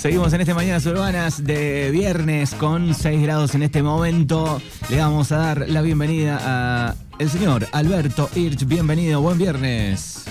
Seguimos en este Mañanas Urbanas de viernes con 6 grados en este momento. Le vamos a dar la bienvenida a el señor Alberto Hirsch. Bienvenido, buen viernes.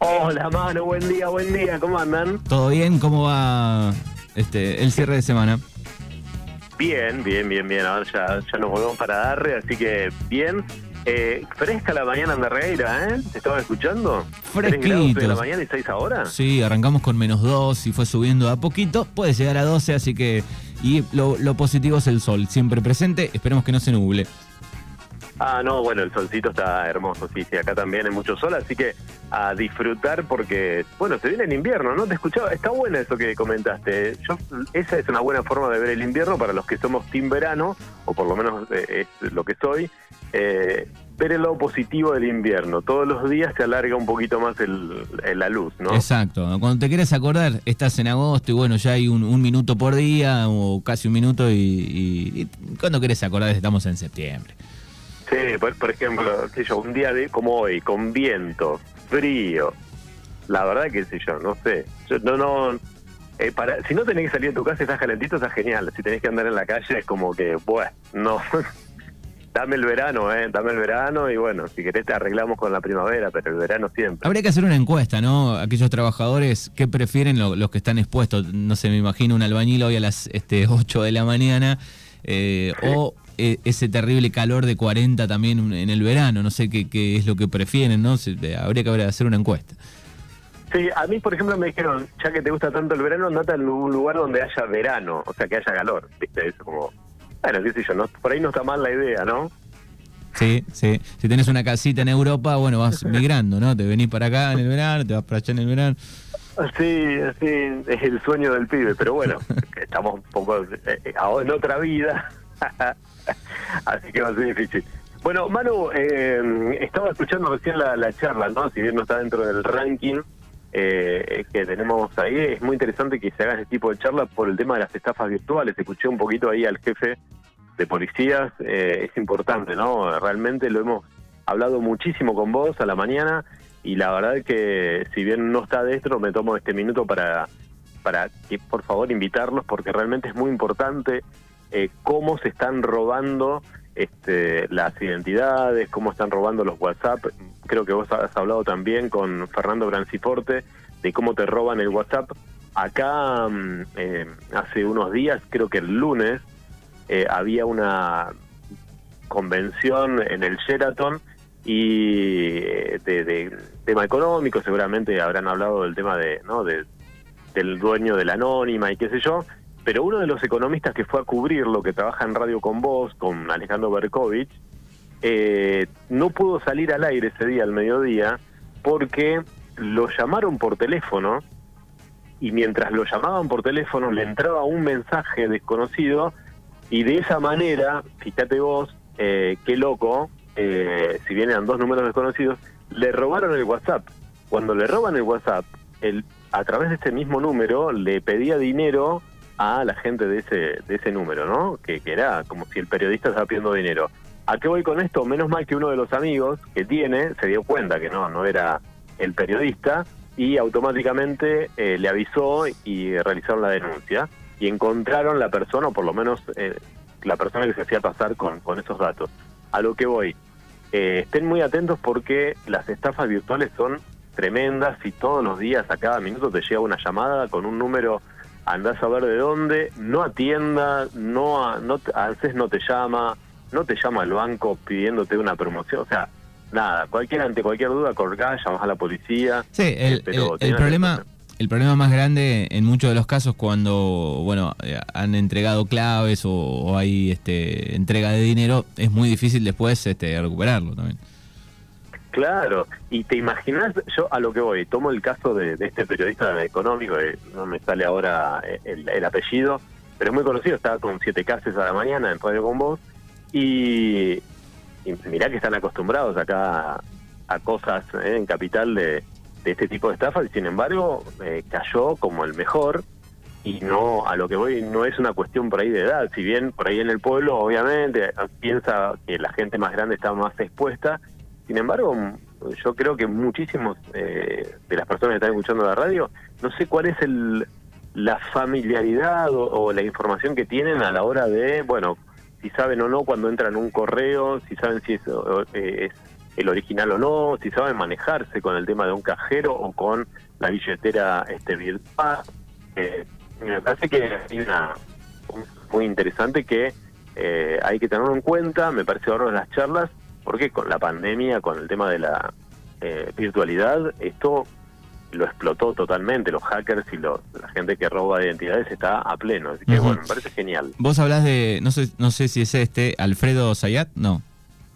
Hola, mano, buen día, buen día, ¿cómo andan? ¿Todo bien? ¿Cómo va este el cierre de semana? Bien, bien, bien, bien. Ahora ya, ya nos volvemos para darle, así que bien. Eh, fresca la mañana en Regueira, ¿eh? ¿Te estaba escuchando? Fresquito. de la mañana y 6 ahora? Sí, arrancamos con menos 2 y fue subiendo a poquito. Puede llegar a 12, así que. Y lo, lo positivo es el sol, siempre presente. Esperemos que no se nuble. Ah, no, bueno, el solcito está hermoso, sí, sí, acá también hay mucho sol, así que a disfrutar porque, bueno, se viene el invierno, ¿no? Te escuchaba, está bueno eso que comentaste. Esa es una buena forma de ver el invierno para los que somos team verano, o por lo menos eh, es lo que soy, eh, ver el lado positivo del invierno. Todos los días se alarga un poquito más el, la luz, ¿no? Exacto. Cuando te quieres acordar, estás en agosto y bueno, ya hay un, minuto por día o casi un minuto y, y cuando querés acordar estamos en septiembre. Sí, por, ejemplo, yo, un día de como hoy, con viento, frío, la verdad que sé yo, no sé. Yo, no, no, eh, para, si no tenés que salir de tu casa y estás calentito, está genial. Si tenés que andar en la calle, es como que, bueno, no. dame el verano, ¿eh? Dame el verano y bueno, si querés te arreglamos con la primavera, pero el verano siempre. Habría que hacer una encuesta, ¿no? Aquellos trabajadores, ¿qué prefieren los que están expuestos? No sé, me imagino un albañil hoy a las este, 8 de la mañana. Eh, o e, ese terrible calor de 40 también en el verano. No sé qué, qué es lo que prefieren, ¿no? habría que hacer una encuesta. Sí, a mí, por ejemplo, me dijeron, ya que te gusta tanto el verano, andate a un lugar donde haya verano, o sea, que haya calor, ¿viste? Eso como, bueno, qué sé yo, no, por ahí no está mal la idea, ¿no? Sí, sí. Si tenés una casita en Europa, bueno, vas migrando, ¿no? Te venís para acá en el verano, te vas para allá en el verano. Sí, sí, es el sueño del pibe, pero bueno, estamos un poco eh, eh, en otra vida. Así que va a ser difícil. Bueno, Manu, eh, estaba escuchando recién la, charla, ¿no? Si bien no está dentro del ranking eh, que tenemos ahí, es muy interesante que se haga ese tipo de charla por el tema de las estafas virtuales. Escuché un poquito ahí al jefe de policías, eh, es importante, ¿no? Realmente lo hemos hablado muchísimo con vos a la mañana y la verdad que si bien no está dentro, me tomo este minuto para, para que por favor invitarlos porque realmente es muy importante eh, cómo se están robando este, las identidades, cómo están robando los WhatsApp. Creo que vos has hablado también con Fernando Branciforte de cómo te roban el WhatsApp. Acá mm, eh, hace unos días, creo que el lunes, eh, había una convención en el Sheraton y de, tema económico, seguramente habrán hablado del tema de, ¿no? de del dueño de la anónima y qué sé yo, pero uno de los economistas que fue a cubrir lo que trabaja en Radio con Vos, con Alejandro Berkovich, eh, no pudo salir al aire ese día, al mediodía, porque lo llamaron por teléfono y mientras lo llamaban por teléfono le entraba un mensaje desconocido y de esa manera, fíjate vos, eh, qué loco, eh, si bien eran dos números desconocidos, le robaron el WhatsApp. Cuando le roban el WhatsApp, el, a través de ese mismo número le pedía dinero a la gente de ese, de ese número, ¿no? Que, que era como si el periodista estaba pidiendo dinero. ¿A qué voy con esto? Menos mal que uno de los amigos que tiene se dio cuenta que no, no era el periodista y automáticamente eh, le avisó y realizaron la denuncia y encontraron la persona, o por lo menos eh, la persona que se hacía pasar con, con esos datos. A lo que voy, eh, estén muy atentos porque las estafas virtuales son tremendas y todos los días, a cada minuto te llega una llamada con un número andás a ver de dónde, no atienda, no, a, no a veces no te llama, no te llama el banco pidiéndote una promoción, o sea, nada, cualquier ante cualquier duda colgá, llamas a la policía. Sí, el, el, problema el problema más grande en muchos de los casos cuando bueno eh, han entregado claves o, hay este entrega de dinero es muy difícil después este recuperarlo también. Claro, y te imaginas, yo a lo que voy, tomo el caso de, este periodista económico, eh, no me sale ahora eh, el, apellido, pero es muy conocido, estaba con siete cases a la mañana en Radio con Vos, y, mirá que están acostumbrados acá a, cosas eh, en Capital de, este tipo de estafas, y sin embargo cayó como el mejor, y no, a lo que voy, no es una cuestión por ahí de edad, si bien por ahí en el pueblo obviamente piensa que la gente más grande está más expuesta, sin embargo, yo creo que muchísimos eh, de las personas que están escuchando la radio, no sé cuál es el, la familiaridad o, la información que tienen a la hora de, bueno, si saben o no cuando entran un correo, si saben si es, eh, es el original o no, si saben manejarse con el tema de un cajero o con la billetera este virtual. Eh, me parece que hay una muy interesante que eh, hay que tenerlo en cuenta, me parece ahora en las charlas, porque con la pandemia, con el tema de la eh, virtualidad, esto lo explotó totalmente. Los hackers y la gente que roba identidades está a pleno. Así que bueno, me parece genial. Vos hablas de, no sé, no sé si es este, Alfredo Zayat, no,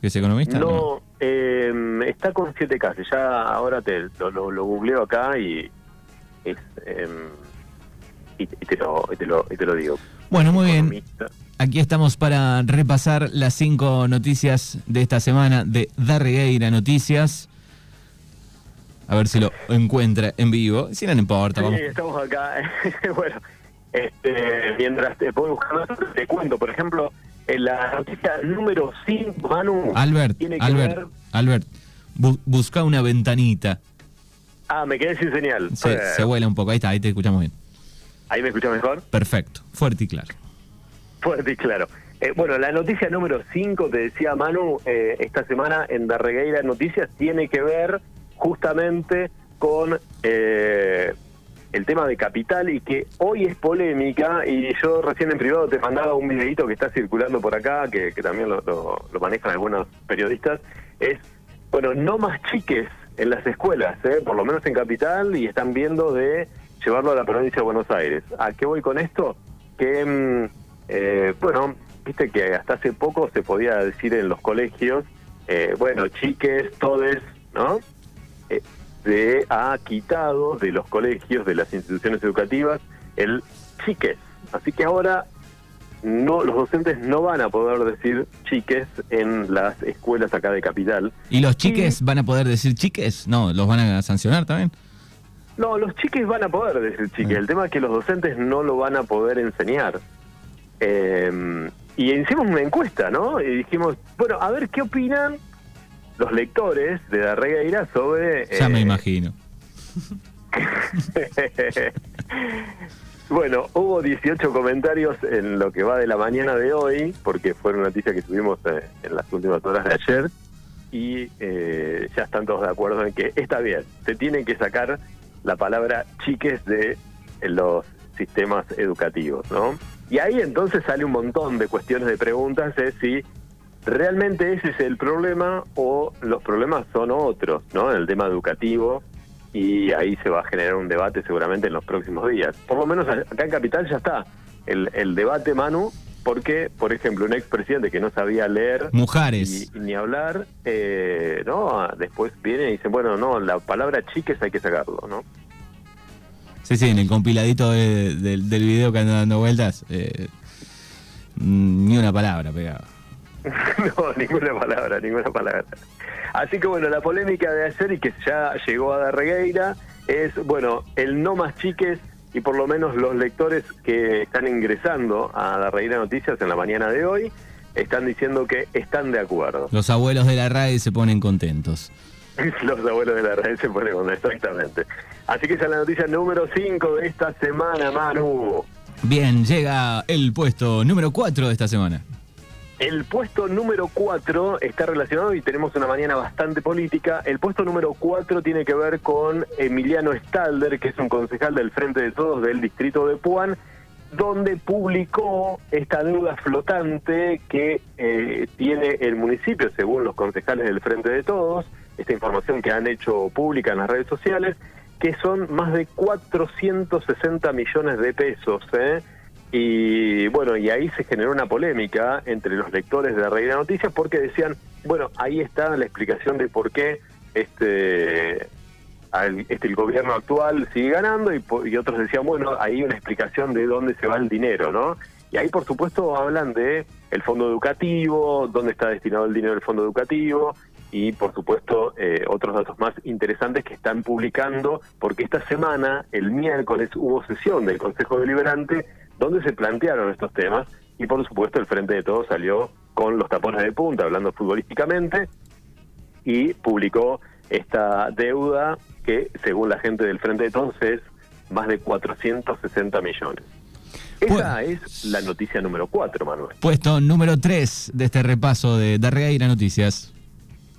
que es economista. No, em, está con 7K, ya ahora te lo, googleo acá y es... Em, y, te lo, y, te lo, y te lo digo. Bueno, muy bien. Aquí estamos para repasar las cinco noticias de esta semana de Darregueira Noticias. A ver si lo encuentra en vivo. Si no, importa. Sí, estamos acá. bueno, este, mientras te puedo buscar, te cuento. Por ejemplo, la noticia número 5, Manu. Albert, tiene que Albert, Albert, busca una ventanita. Ah, me quedé sin señal. se vuela un poco. Ahí está, ahí te escuchamos bien. ¿Ahí me escuchas mejor? Perfecto, fuerte y claro. Fuerte y claro. Eh, bueno, la noticia número 5, te decía Manu, eh, esta semana en Darregueira Noticias tiene que ver justamente con eh, el tema de capital y que hoy es polémica y yo recién en privado te mandaba un videito que está circulando por acá, que, también lo, lo, manejan algunos periodistas, es, bueno, no más chiques en las escuelas, ¿eh? por lo menos en capital, y están viendo de llevarlo a la provincia de Buenos Aires. ¿A qué voy con esto? Que, mm, eh, bueno, viste que hasta hace poco se podía decir en los colegios, eh, bueno, chiques, todes, ¿no? Se ha quitado de los colegios, de las instituciones educativas, el chiques. Así que ahora no los docentes no van a poder decir chiques en las escuelas acá de Capital. ¿Y los chiques van a poder decir chiques? No, ¿los van a sancionar también? No, los chiques van a poder decir chiques. Ah. El tema es que los docentes no lo van a poder enseñar. Eh, y hicimos una encuesta, ¿no? Y dijimos, bueno, a ver qué opinan los lectores de la Regueira sobre... Ya me eh, imagino. bueno, hubo 18 comentarios en lo que va de la mañana de hoy, porque fue una noticia que tuvimos eh, en las últimas horas de ayer, y eh, ya están todos de acuerdo en que está bien, se tiene que sacar la palabra chiques de los sistemas educativos, ¿no? Y ahí entonces sale un montón de cuestiones de preguntas de si realmente ese es el problema o los problemas son otros, ¿no? En el tema educativo y ahí se va a generar un debate seguramente en los próximos días. Por lo menos acá en Capital ya está el, el debate, Manu, porque, por ejemplo, un expresidente que no sabía leer Mujeres. ni hablar, eh, ¿no? Después viene y dice, bueno, no, la palabra chiques hay que sacarlo, ¿no? Sí, sí, en el compiladito del video que anda dando vueltas, eh, ni una palabra pegaba. no, ninguna palabra, ninguna palabra. Así que bueno, la polémica de ayer y que ya llegó a Darregueira es, bueno, el no más chiques y por lo menos los lectores que están ingresando a Darregueira Noticias en la mañana de hoy están diciendo que están de acuerdo. Los abuelos de la RAE se ponen contentos. los abuelos de la RAE se ponen contentos, exactamente. Así que esa es la noticia número 5 de esta semana, Manu. Bien, llega el puesto número 4 de esta semana. El puesto número 4 está relacionado y tenemos una mañana bastante política. El puesto número 4 tiene que ver con Emiliano Stalder, que es un concejal del Frente de Todos del distrito de Puan, donde publicó esta deuda flotante que eh, tiene el municipio, según los concejales del Frente de Todos, esta información que han hecho pública en las redes sociales, que son más de 460 millones de pesos. ¿eh? Y bueno, y ahí se generó una polémica entre los lectores de la Reina Noticias porque decían, bueno, ahí está la explicación de por qué este, este el gobierno actual sigue ganando y, otros decían, bueno, ahí una explicación de dónde se va el dinero, ¿no? Y ahí, por supuesto, hablan de el fondo educativo, dónde está destinado el dinero del fondo educativo y, por supuesto, eh, otros datos más interesantes que están publicando, porque esta semana, el miércoles, hubo sesión del Consejo Deliberante donde se plantearon estos temas y por supuesto el Frente de Todos salió con los tapones de punta, hablando futbolísticamente, y publicó esta deuda que, según la gente del Frente de Todos, es más de 460 millones. Esa es la noticia número 4, Manuel. Puesto número 3 de este repaso de Darreira Noticias.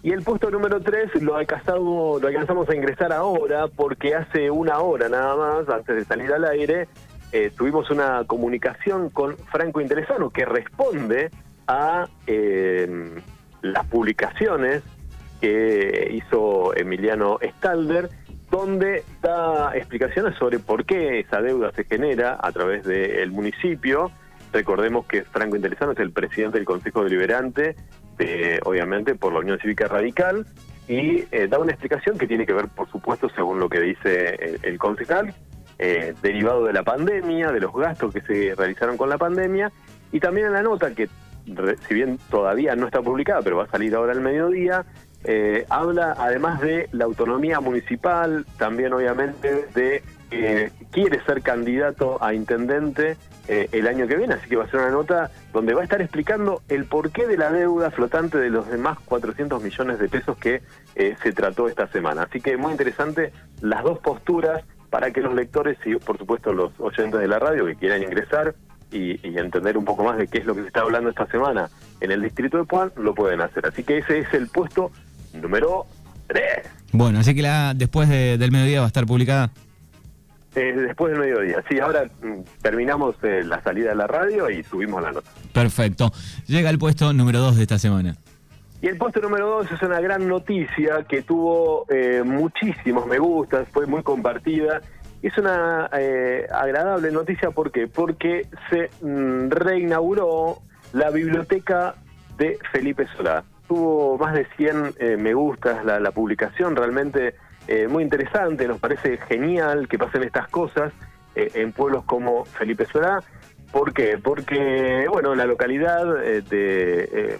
Y el puesto número 3 lo alcanzamos, lo alcanzamos a ingresar ahora porque hace una hora nada más, antes de salir al aire, eh, tuvimos una comunicación con Franco Interesano que responde a eh, las publicaciones que hizo Emiliano Stalder, donde da explicaciones sobre por qué esa deuda se genera a través del municipio. Recordemos que Franco Interesano es el presidente del Consejo Deliberante, obviamente por la Unión Cívica Radical, y eh, da una explicación que tiene que ver, por supuesto, según lo que dice el, concejal, eh, derivado de la pandemia, de los gastos que se realizaron con la pandemia, y también en la nota que, si bien todavía no está publicada, pero va a salir ahora al mediodía, eh, habla además de la autonomía municipal, también obviamente de que quiere ser candidato a intendente eh, el año que viene, así que va a ser una nota donde va a estar explicando el porqué de la deuda flotante de los demás 400 millones de pesos que eh, se trató esta semana. Así que muy interesante las dos posturas para que los lectores y por supuesto los oyentes de la radio que quieran ingresar y, entender un poco más de qué es lo que se está hablando esta semana en el distrito de Puan, lo pueden hacer. Así que ese es el puesto número 3. Bueno, así que la después del mediodía va a estar publicada. Eh, después del mediodía. Sí, ahora mm, terminamos eh, la salida de la radio y subimos la nota. Perfecto. Llega el puesto número 2 de esta semana. Y el puesto número 2 es una gran noticia que tuvo eh, muchísimos me gustas, fue muy compartida. Es una agradable noticia, ¿por qué? Porque se mm, reinauguró la biblioteca de Felipe Solá tuvo más de 100 eh, me gustas la, publicación, realmente eh, muy interesante, nos parece genial que pasen estas cosas eh, en pueblos como Felipe Solá. ¿Por qué? Porque, bueno, la localidad de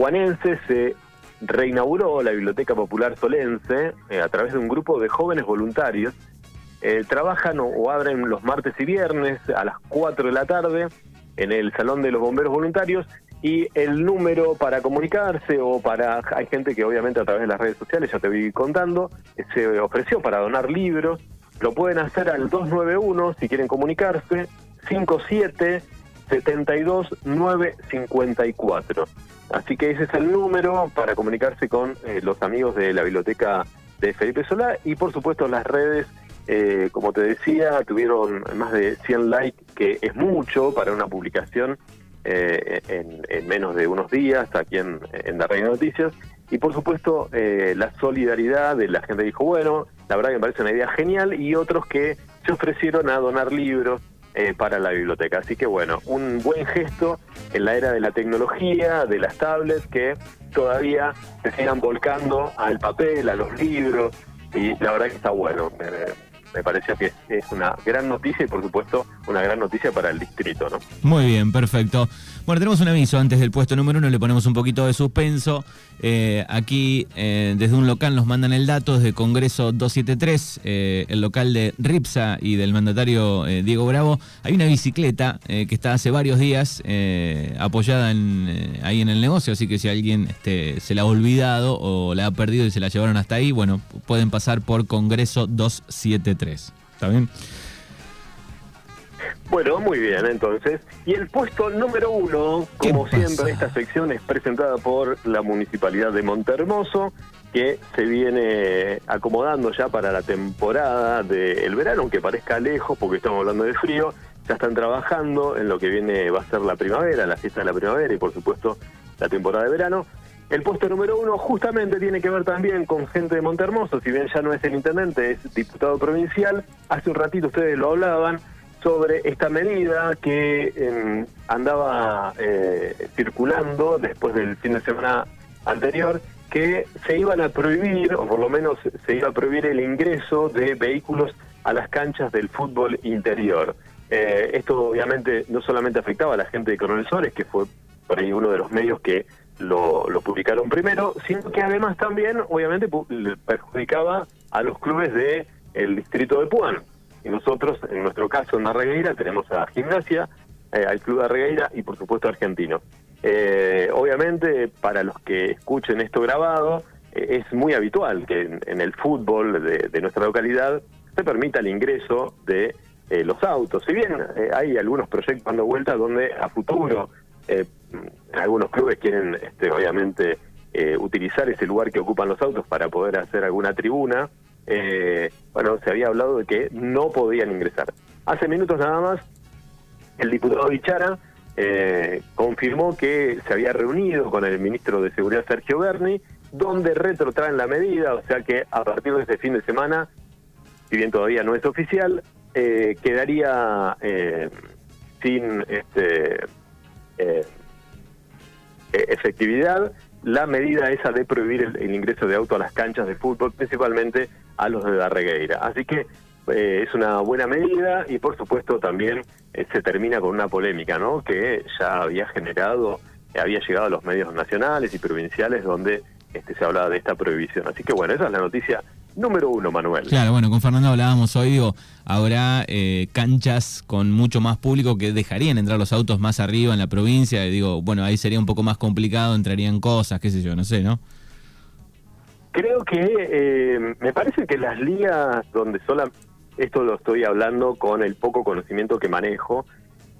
Juanense se reinauguró la Biblioteca Popular Solense a través de un grupo de jóvenes voluntarios. trabajan o, abren los martes y viernes a las 4 de la tarde en el Salón de los Bomberos Voluntarios y el número para comunicarse o para... Hay gente que obviamente a través de las redes sociales, ya te voy contando, se ofreció para donar libros. Lo pueden hacer al 291 si quieren comunicarse, 57 72 954. Así que ese es el número para comunicarse con eh, los amigos de la biblioteca de Felipe Solá y por supuesto las redes, eh, como te decía, tuvieron más de 100 likes, que es mucho para una publicación eh, en, menos de unos días aquí en, en la Reina Noticias. Y por supuesto, eh, la solidaridad de la gente dijo, bueno, la verdad que me parece una idea genial, y otros que se ofrecieron a donar libros eh, para la biblioteca. Así que bueno, un buen gesto en la era de la tecnología, de las tablets, que todavía se sigan volcando al papel, a los libros, y la verdad que está bueno me pareció que es una gran noticia y por supuesto una gran noticia para el distrito, ¿no? Muy bien, perfecto. Bueno, tenemos un aviso antes del puesto número uno, le ponemos un poquito de suspenso. Eh, aquí eh, desde un local nos mandan el dato, desde Congreso 273, eh, el local de Ripsa y del mandatario Diego Bravo. Hay una bicicleta que está hace varios días apoyada ahí en el negocio, así que si alguien este, se la ha olvidado o la ha perdido y se la llevaron hasta ahí, bueno, pueden pasar por Congreso 273. ¿Está bien? Bueno, muy bien, entonces. Y el puesto número uno, como siempre, esta sección es presentada por la Municipalidad de Montermoso, que se viene acomodando ya para la temporada del verano, aunque parezca lejos, porque estamos hablando de frío. Ya están trabajando en lo que viene, va a ser la primavera, la fiesta de la primavera y, por supuesto, la temporada de verano. El puesto número uno justamente tiene que ver también con gente de Montermoso, si bien ya no es el intendente, es diputado provincial. Hace un ratito ustedes lo hablaban sobre esta medida que em, andaba eh, circulando después del fin de semana anterior, que se iban a prohibir, o por lo menos se iba a prohibir el ingreso de vehículos a las canchas del fútbol interior. Eh, esto obviamente no solamente afectaba a la gente de Coronel Sores, que fue por ahí uno de los medios que lo, publicaron primero, sino que además también obviamente perjudicaba a los clubes de el distrito de Puan. Y nosotros, en nuestro caso en Regueira, tenemos a Gimnasia, eh, al Club de Regueira y por supuesto Argentino. Eh, obviamente, para los que escuchen esto grabado, eh, es muy habitual que en, el fútbol de, nuestra localidad se permita el ingreso de eh, los autos. Si bien eh, hay algunos proyectos dando vuelta donde a futuro algunos clubes quieren, este, obviamente, utilizar ese lugar que ocupan los autos para poder hacer alguna tribuna, bueno, se había hablado de que no podían ingresar. Hace minutos nada más, el diputado Bichara confirmó que se había reunido con el ministro de Seguridad Sergio Berni, donde retrotraen la medida, o sea que a partir de este fin de semana, si bien todavía no es oficial, eh, quedaría eh, sin este, eh, efectividad la medida esa de prohibir el, ingreso de auto a las canchas de fútbol, principalmente a los de la regueira. Así que es una buena medida y por supuesto también se termina con una polémica, ¿no? Que ya había generado, había llegado a los medios nacionales y provinciales donde este, se hablaba de esta prohibición. Así que bueno, esa es la noticia número uno, Manuel. Claro, bueno, con Fernando hablábamos hoy, digo, habrá eh, canchas con mucho más público que dejarían entrar los autos más arriba en la provincia, y digo, bueno, ahí sería un poco más complicado, entrarían cosas, qué sé yo, no sé, ¿no? Creo que eh, me parece que las ligas donde sola, esto lo estoy hablando con el poco conocimiento que manejo,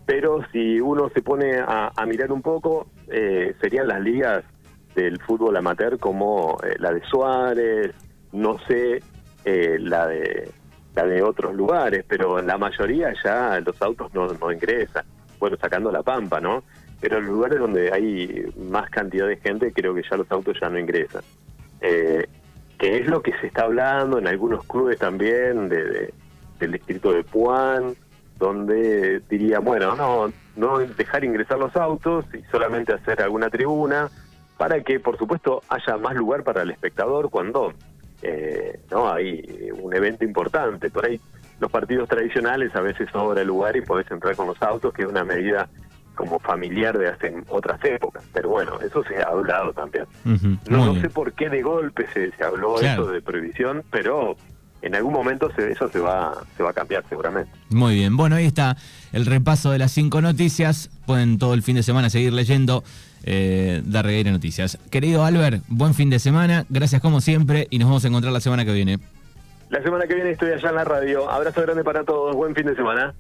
pero si uno se pone a, mirar un poco, eh, serían las ligas del fútbol amateur como la de Suárez, no sé eh, la de la de otros lugares, pero la mayoría ya los autos no, no ingresan. Bueno, sacando la pampa, ¿no? Pero en lugares donde hay más cantidad de gente, creo que ya los autos ya no ingresan. Eh, que es lo que se está hablando en algunos clubes también de, del distrito de Puan, donde diría, bueno, no, no dejar ingresar los autos y solamente hacer alguna tribuna, para que, por supuesto, haya más lugar para el espectador cuando eh, no hay un evento importante. Por ahí los partidos tradicionales a veces sobra el lugar y podés entrar con los autos, que es una medida como familiar de hace otras épocas. Pero bueno, eso se ha hablado también. no, sé por qué de golpe se, se habló eso de prohibición, pero en algún momento eso se va, se va a cambiar seguramente. Muy bien, bueno, ahí está el repaso de las cinco noticias. Pueden todo el fin de semana seguir leyendo eh, Regueira Noticias. Querido Albert, buen fin de semana, gracias como siempre y nos vamos a encontrar la semana que viene. La semana que viene estoy allá en la radio. Abrazo grande para todos, buen fin de semana.